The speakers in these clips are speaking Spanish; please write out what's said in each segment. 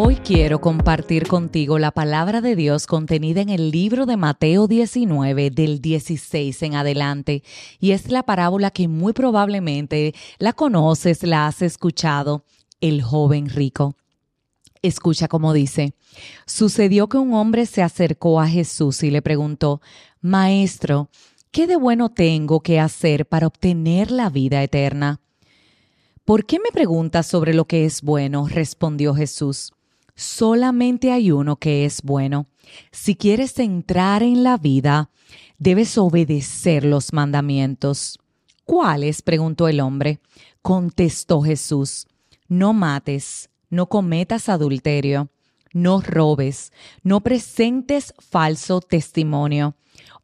Hoy quiero compartir contigo la palabra de Dios contenida en el libro de Mateo 19 del 16 en adelante y es la parábola que muy probablemente la conoces, la has escuchado, el joven rico. Escucha cómo dice, sucedió que un hombre se acercó a Jesús y le preguntó, Maestro, ¿qué de bueno tengo que hacer para obtener la vida eterna? ¿Por qué me preguntas sobre lo que es bueno? respondió Jesús solamente hay uno que es bueno. Si quieres entrar en la vida, debes obedecer los mandamientos. ¿Cuáles? preguntó el hombre. Contestó Jesús. No mates, no cometas adulterio, no robes, no presentes falso testimonio.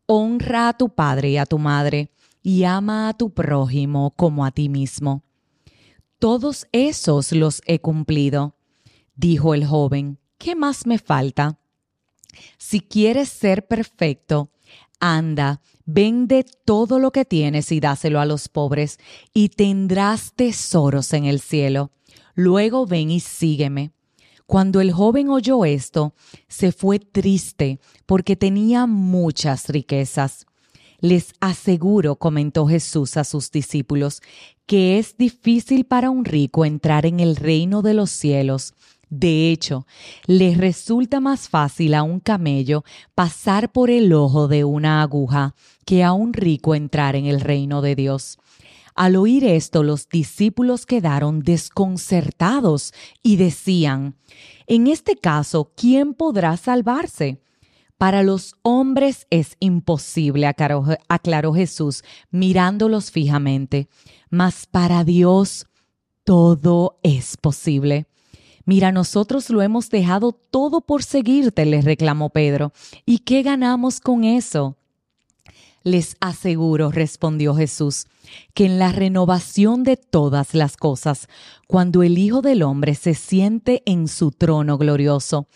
Honra a tu padre y a tu madre, y ama a tu prójimo como a ti mismo. Todos esos los he cumplido dijo el joven, ¿qué más me falta? Si quieres ser perfecto, anda, vende todo lo que tienes y dáselo a los pobres, y tendrás tesoros en el cielo. Luego ven y sígueme. Cuando el joven oyó esto, se fue triste porque tenía muchas riquezas. Les aseguro, comentó Jesús a sus discípulos, que es difícil para un rico entrar en el reino de los cielos. De hecho, les resulta más fácil a un camello pasar por el ojo de una aguja que a un rico entrar en el reino de Dios. Al oír esto, los discípulos quedaron desconcertados y decían, En este caso, ¿quién podrá salvarse? Para los hombres es imposible, aclaró, Jesús, mirándolos fijamente, mas para Dios todo es posible. Mira, nosotros lo hemos dejado todo por seguirte, les reclamó Pedro. ¿Y qué ganamos con eso? Les aseguro, respondió Jesús, que en la renovación de todas las cosas, cuando el Hijo del Hombre se siente en su trono glorioso,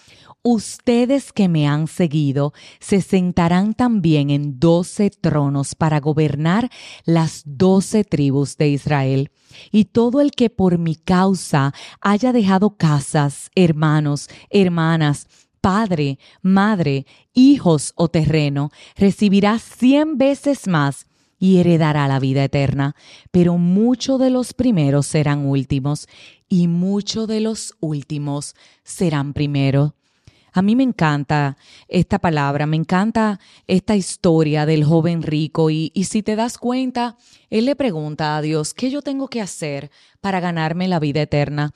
Ustedes que me han seguido se sentarán también en doce tronos para gobernar las doce tribus de Israel. Y todo el que por mi causa haya dejado casas, hermanos, hermanas, padre, madre, hijos o terreno, recibirá cien veces más y heredará la vida eterna. Pero muchos de los primeros serán últimos y muchos de los últimos serán primeros. A mí me encanta esta palabra, me encanta esta historia del joven rico y, si te das cuenta, él le pregunta a Dios, ¿qué yo tengo que hacer para ganarme la vida eterna?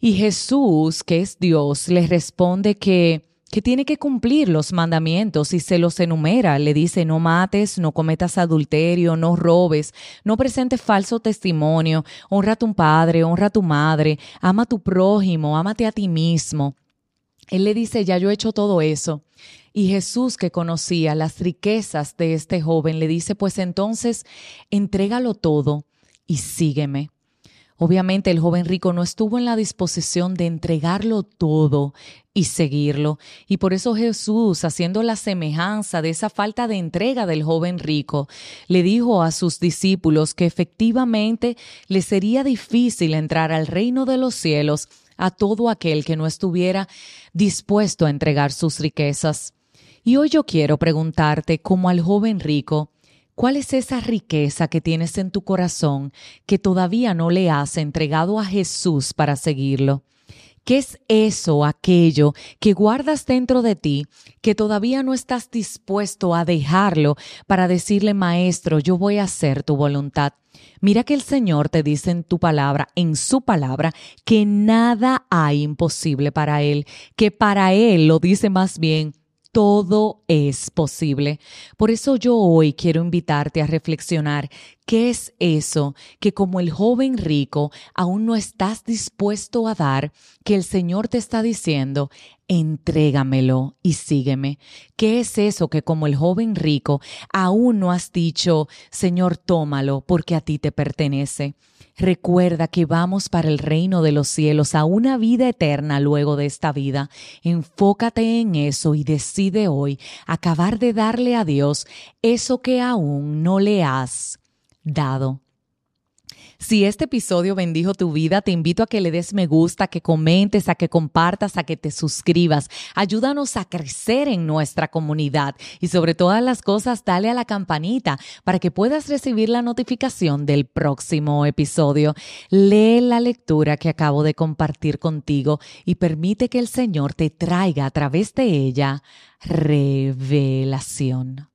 Y Jesús, que es Dios, le responde que, que tiene que cumplir los mandamientos y se los enumera. Le dice, no mates, no cometas adulterio, no robes, no presentes falso testimonio, honra a tu padre, honra a tu madre, ama a tu prójimo, ámate a ti mismo. Él le dice, ya yo he hecho todo eso. Y Jesús, que conocía las riquezas de este joven, le dice, pues entonces, entrégalo todo y sígueme. Obviamente el joven rico no estuvo en la disposición de entregarlo todo y seguirlo. Y por eso Jesús, haciendo la semejanza de esa falta de entrega del joven rico, le dijo a sus discípulos que efectivamente le sería difícil entrar al reino de los cielos a todo aquel que no estuviera dispuesto a entregar sus riquezas. Y hoy yo quiero preguntarte, como al joven rico, ¿cuál es esa riqueza que tienes en tu corazón que todavía no le has entregado a Jesús para seguirlo? ¿Qué es eso, aquello que guardas dentro de ti que todavía no estás dispuesto a dejarlo para decirle, Maestro, yo voy a hacer tu voluntad? Mira que el Señor te dice en tu palabra, en su palabra, que nada hay imposible para Él, que para Él lo dice más bien, todo es posible. Por eso yo hoy quiero invitarte a reflexionar qué es eso que como el joven rico aún no estás dispuesto a dar, que el Señor te está diciendo, entrégamelo y sígueme. ¿Qué es eso que como el joven rico aún no has dicho, Señor, tómalo porque a ti te pertenece? Recuerda que vamos para el reino de los cielos, a una vida eterna luego de esta vida. Enfócate en eso y decide hoy acabar de darle a Dios eso que aún no le has dado. Si este episodio bendijo tu vida, te invito a que le des me gusta, que comentes, a que compartas, a que te suscribas. Ayúdanos a crecer en nuestra comunidad y sobre todas las cosas, dale a la campanita para que puedas recibir la notificación del próximo episodio. Lee la lectura que acabo de compartir contigo y permite que el Señor te traiga a través de ella revelación.